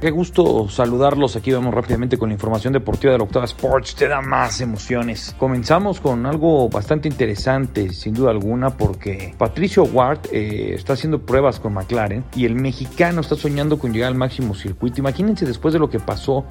Qué gusto saludarlos. Aquí vamos rápidamente con la información deportiva de la Octava Sports. Te da más emociones. Comenzamos con algo bastante interesante, sin duda alguna, porque Patricio Ward eh, está haciendo pruebas con McLaren y el mexicano está soñando con llegar al máximo circuito. Imagínense después de lo que pasó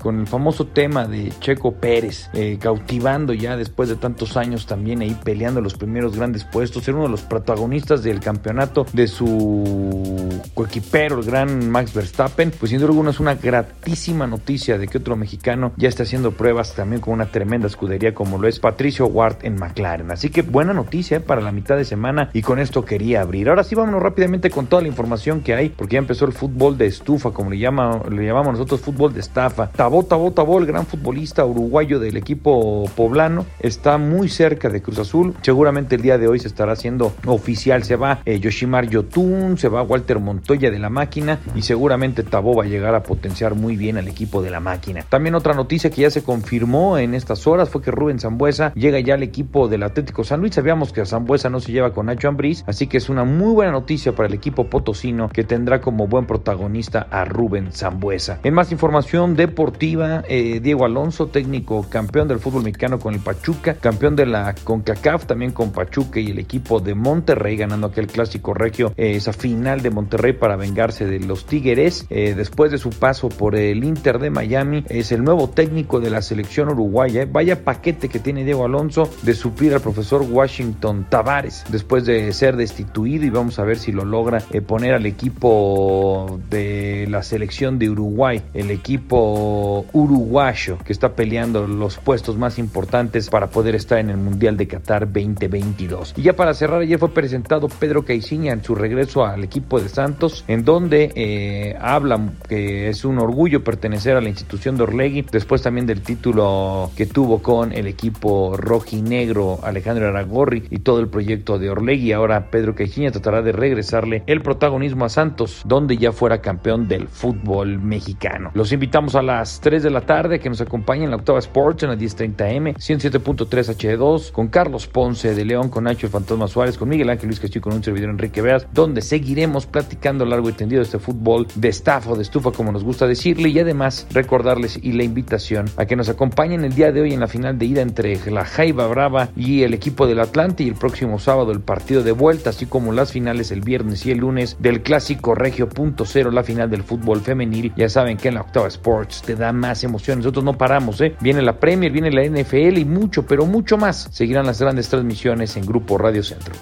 con el famoso tema de Checo Pérez, eh, cautivando ya después de tantos años también ahí peleando los primeros grandes puestos, ser uno de los protagonistas del campeonato de su coequipero, el gran Max Verstappen pues sin duda alguna es una gratísima noticia de que otro mexicano ya está haciendo pruebas también con una tremenda escudería como lo es Patricio Ward en McLaren. Así que buena noticia para la mitad de semana y con esto quería abrir. Ahora sí vámonos rápidamente con toda la información que hay porque ya empezó el fútbol de estufa, como le, llama, le llamamos nosotros fútbol de estafa. Tabó, Tabó, Tabó, el gran futbolista uruguayo del equipo poblano, está muy cerca de Cruz Azul. Seguramente el día de hoy se estará haciendo oficial. Se va eh, Yoshimar Yotun, se va Walter Montoya de la máquina y seguramente Tabó va a llegar a potenciar muy bien al equipo de la máquina. También otra noticia que ya se confirmó en estas horas fue que Rubén Zambuesa llega ya al equipo del Atlético San Luis. Sabíamos que Zambuesa no se lleva con Nacho Ambriz, así que es una muy buena noticia para el equipo potosino que tendrá como buen protagonista a Rubén Zambuesa. En más información deportiva, eh, Diego Alonso, técnico campeón del fútbol mexicano con el Pachuca, campeón de la CONCACAF también con Pachuca y el equipo de Monterrey ganando aquel clásico regio, eh, esa final de Monterrey para vengarse de los Tigres. Eh, después de su paso por el Inter de Miami, es el nuevo técnico de la selección uruguaya. Vaya paquete que tiene Diego Alonso de suplir al profesor Washington Tavares después de ser destituido y vamos a ver si lo logra eh, poner al equipo de la selección de Uruguay, el equipo uruguayo que está peleando los puestos más importantes para poder estar en el Mundial de Qatar 2022. Y ya para cerrar, ayer fue presentado Pedro Caiciña en su regreso al equipo de Santos, en donde eh, habla que es un orgullo pertenecer a la institución de Orlegui, después también del título que tuvo con el equipo rojinegro Alejandro Aragorri y todo el proyecto de Orlegui. Ahora Pedro Caixinha tratará de regresarle el protagonismo a Santos, donde ya fuera campeón del fútbol mexicano. Los invitamos a las 3 de la tarde que nos acompañen en la Octava Sports en la 1030M, 107.3 H2, con Carlos Ponce de León, con Nacho el Fantasma Suárez, con Miguel Ángel Luis Castillo, con un servidor Enrique Veas, donde seguiremos platicando largo y tendido este fútbol de estafa de estufa, como nos gusta decirle, y además recordarles y la invitación a que nos acompañen el día de hoy en la final de ida entre la Jaiba Brava y el equipo del Atlante y el próximo sábado el partido de vuelta, así como las finales el viernes y el lunes del clásico Regio Punto Cero, la final del fútbol femenil. Ya saben que en la Octava Sports te da más emociones. Nosotros no paramos, ¿eh? Viene la Premier, viene la NFL y mucho, pero mucho más. Seguirán las grandes transmisiones en Grupo Radio Centro.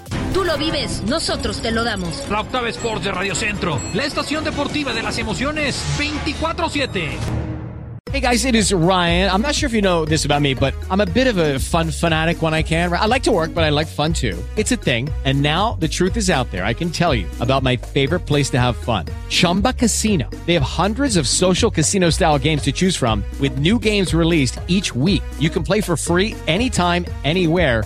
Tú lo vives, nosotros te lo damos. La Octava Sports de Radio Centro, la estación deportiva de las emociones 24-7. Hey guys, it is Ryan. I'm not sure if you know this about me, but I'm a bit of a fun fanatic when I can. I like to work, but I like fun too. It's a thing. And now the truth is out there. I can tell you about my favorite place to have fun Chumba Casino. They have hundreds of social casino style games to choose from, with new games released each week. You can play for free anytime, anywhere